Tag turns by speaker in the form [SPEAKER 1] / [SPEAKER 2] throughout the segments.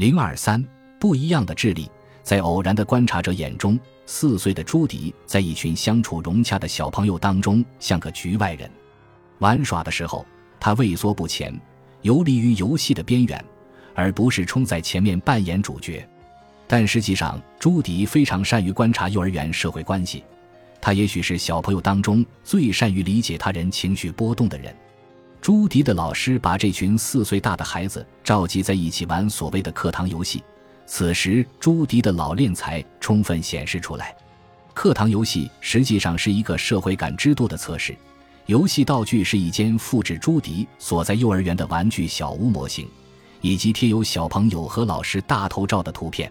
[SPEAKER 1] 零二三不一样的智力，在偶然的观察者眼中，四岁的朱迪在一群相处融洽的小朋友当中像个局外人。玩耍的时候，他畏缩不前，游离于游戏的边缘，而不是冲在前面扮演主角。但实际上，朱迪非常善于观察幼儿园社会关系，他也许是小朋友当中最善于理解他人情绪波动的人。朱迪的老师把这群四岁大的孩子召集在一起玩所谓的课堂游戏，此时朱迪的老练才充分显示出来。课堂游戏实际上是一个社会感知度的测试。游戏道具是一间复制朱迪所在幼儿园的玩具小屋模型，以及贴有小朋友和老师大头照的图片。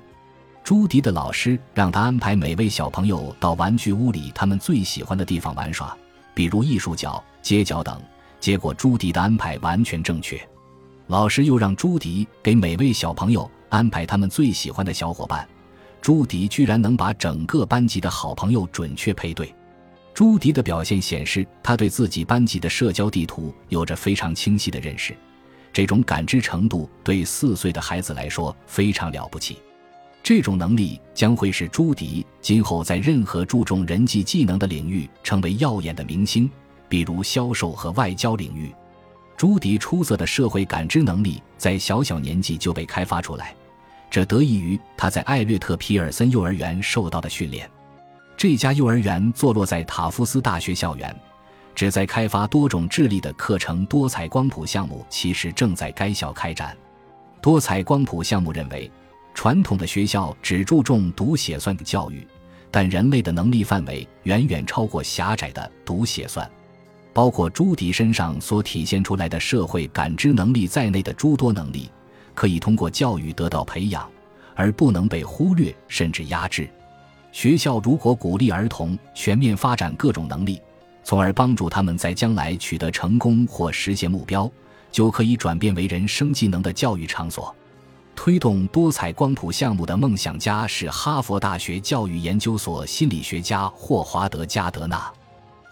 [SPEAKER 1] 朱迪的老师让他安排每位小朋友到玩具屋里他们最喜欢的地方玩耍，比如艺术角、街角等。结果朱迪的安排完全正确。老师又让朱迪给每位小朋友安排他们最喜欢的小伙伴，朱迪居然能把整个班级的好朋友准确配对。朱迪的表现显示，他对自己班级的社交地图有着非常清晰的认识。这种感知程度对四岁的孩子来说非常了不起。这种能力将会使朱迪今后在任何注重人际技能的领域成为耀眼的明星，比如销售和外交领域。朱迪出色的社会感知能力在小小年纪就被开发出来，这得益于他在艾略特皮尔森幼儿园受到的训练。这家幼儿园坐落在塔夫斯大学校园，旨在开发多种智力的课程多彩光谱项目其实正在该校开展。多彩光谱项目认为，传统的学校只注重读写算的教育，但人类的能力范围远远超过狭窄的读写算。包括朱迪身上所体现出来的社会感知能力在内的诸多能力，可以通过教育得到培养，而不能被忽略甚至压制。学校如果鼓励儿童全面发展各种能力，从而帮助他们在将来取得成功或实现目标，就可以转变为人生技能的教育场所。推动多彩光谱项目的梦想家是哈佛大学教育研究所心理学家霍华德·加德纳。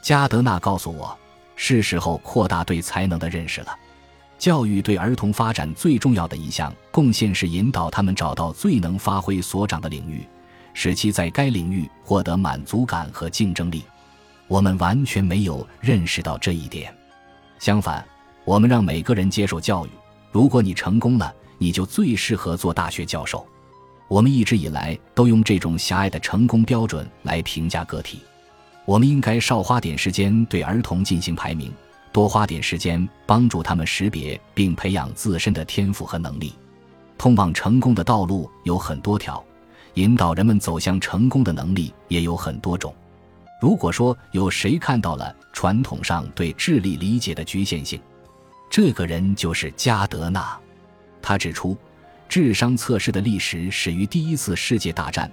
[SPEAKER 1] 加德纳告诉我，是时候扩大对才能的认识了。教育对儿童发展最重要的一项贡献是引导他们找到最能发挥所长的领域。使其在该领域获得满足感和竞争力，我们完全没有认识到这一点。相反，我们让每个人接受教育。如果你成功了，你就最适合做大学教授。我们一直以来都用这种狭隘的成功标准来评价个体。我们应该少花点时间对儿童进行排名，多花点时间帮助他们识别并培养自身的天赋和能力。通往成功的道路有很多条。引导人们走向成功的能力也有很多种。如果说有谁看到了传统上对智力理解的局限性，这个人就是加德纳。他指出，智商测试的历史始于第一次世界大战，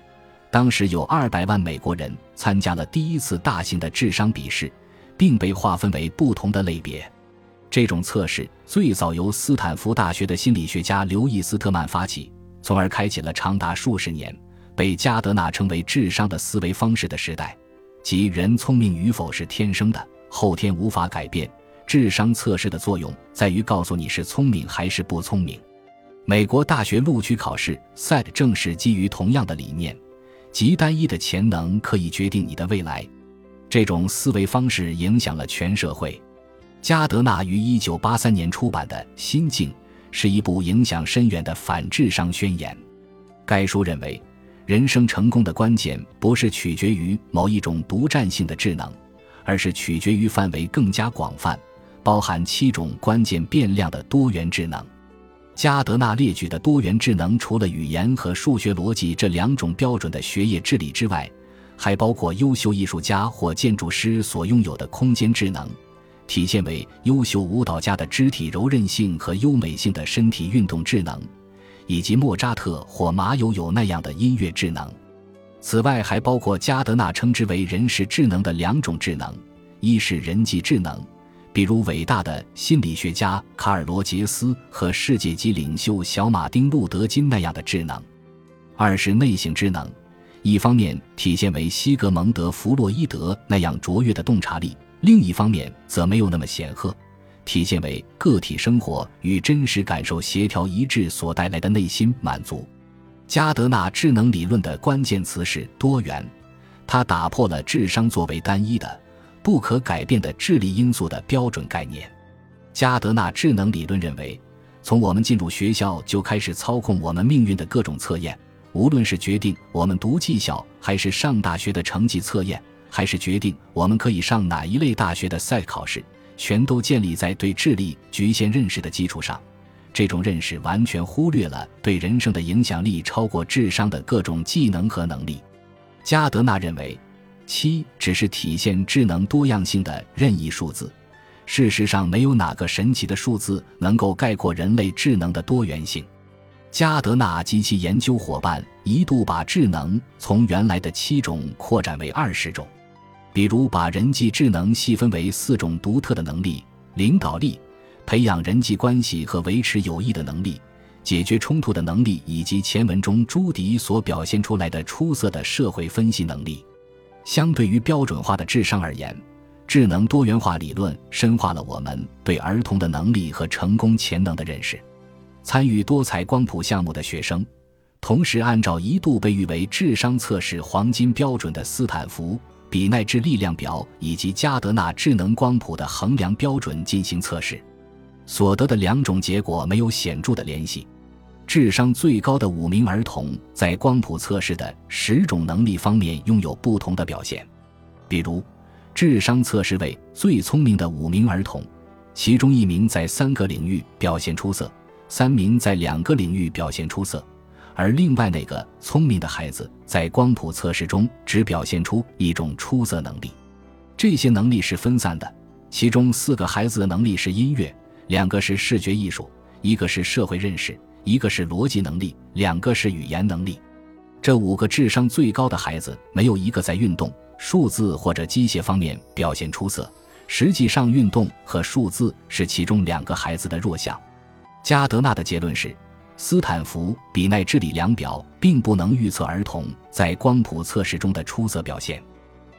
[SPEAKER 1] 当时有二百万美国人参加了第一次大型的智商比试，并被划分为不同的类别。这种测试最早由斯坦福大学的心理学家刘易斯特曼发起，从而开启了长达数十年。被加德纳称为“智商的思维方式”的时代，即人聪明与否是天生的，后天无法改变。智商测试的作用在于告诉你是聪明还是不聪明。美国大学录取考试 SAT 正是基于同样的理念，极单一的潜能可以决定你的未来。这种思维方式影响了全社会。加德纳于1983年出版的《心境》是一部影响深远的反智商宣言。该书认为。人生成功的关键不是取决于某一种独占性的智能，而是取决于范围更加广泛、包含七种关键变量的多元智能。加德纳列举的多元智能，除了语言和数学逻辑这两种标准的学业智力之外，还包括优秀艺术家或建筑师所拥有的空间智能，体现为优秀舞蹈家的肢体柔韧性和优美性的身体运动智能。以及莫扎特或马友友那样的音乐智能，此外还包括加德纳称之为人事智能的两种智能：一是人际智能，比如伟大的心理学家卡尔罗杰斯和世界级领袖小马丁路德金那样的智能；二是内省智能，一方面体现为西格蒙德弗洛伊德那样卓越的洞察力，另一方面则没有那么显赫，体现为个体生活与真实感受协调一致所带来的内心满足。加德纳智能理论的关键词是多元，它打破了智商作为单一的、不可改变的智力因素的标准概念。加德纳智能理论认为，从我们进入学校就开始操控我们命运的各种测验，无论是决定我们读技校还是上大学的成绩测验，还是决定我们可以上哪一类大学的赛考试。全都建立在对智力局限认识的基础上，这种认识完全忽略了对人生的影响力超过智商的各种技能和能力。加德纳认为，七只是体现智能多样性的任意数字。事实上，没有哪个神奇的数字能够概括人类智能的多元性。加德纳及其研究伙伴一度把智能从原来的七种扩展为二十种。比如，把人际智能细分为四种独特的能力：领导力、培养人际关系和维持友谊的能力、解决冲突的能力，以及前文中朱迪所表现出来的出色的社会分析能力。相对于标准化的智商而言，智能多元化理论深化了我们对儿童的能力和成功潜能的认识。参与多彩光谱项目的学生，同时按照一度被誉为智商测试黄金标准的斯坦福。比奈智力量表以及加德纳智能光谱的衡量标准进行测试，所得的两种结果没有显著的联系。智商最高的五名儿童在光谱测试的十种能力方面拥有不同的表现。比如，智商测试为最聪明的五名儿童，其中一名在三个领域表现出色，三名在两个领域表现出色。而另外那个聪明的孩子在光谱测试中只表现出一种出色能力，这些能力是分散的。其中四个孩子的能力是音乐，两个是视觉艺术，一个是社会认识，一个是逻辑能力，两个是语言能力。这五个智商最高的孩子没有一个在运动、数字或者机械方面表现出色。实际上，运动和数字是其中两个孩子的弱项。加德纳的结论是。斯坦福比奈智力量表并不能预测儿童在光谱测试中的出色表现。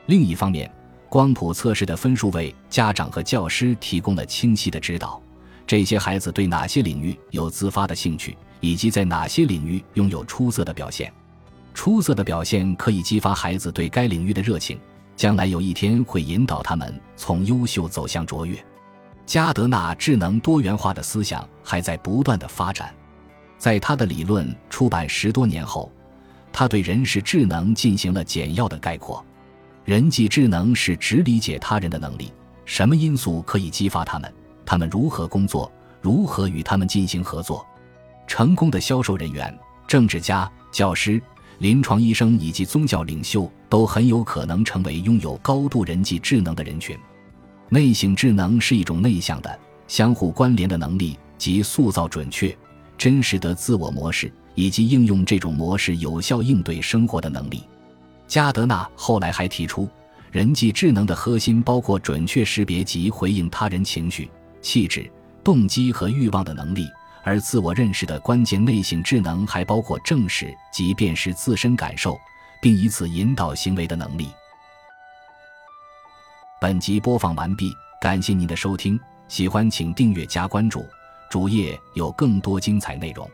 [SPEAKER 1] 另一方面，光谱测试的分数为家长和教师提供了清晰的指导：这些孩子对哪些领域有自发的兴趣，以及在哪些领域拥有出色的表现。出色的表现可以激发孩子对该领域的热情，将来有一天会引导他们从优秀走向卓越。加德纳智能多元化的思想还在不断的发展。在他的理论出版十多年后，他对人事智能进行了简要的概括。人际智能是只理解他人的能力，什么因素可以激发他们？他们如何工作？如何与他们进行合作？成功的销售人员、政治家、教师、临床医生以及宗教领袖都很有可能成为拥有高度人际智能的人群。内省智能是一种内向的、相互关联的能力，即塑造准确。真实的自我模式以及应用这种模式有效应对生活的能力。加德纳后来还提出，人际智能的核心包括准确识别及回应他人情绪、气质、动机和欲望的能力，而自我认识的关键内省智能还包括正视及辨识自身感受，并以此引导行为的能力。本集播放完毕，感谢您的收听，喜欢请订阅加关注。主页有更多精彩内容。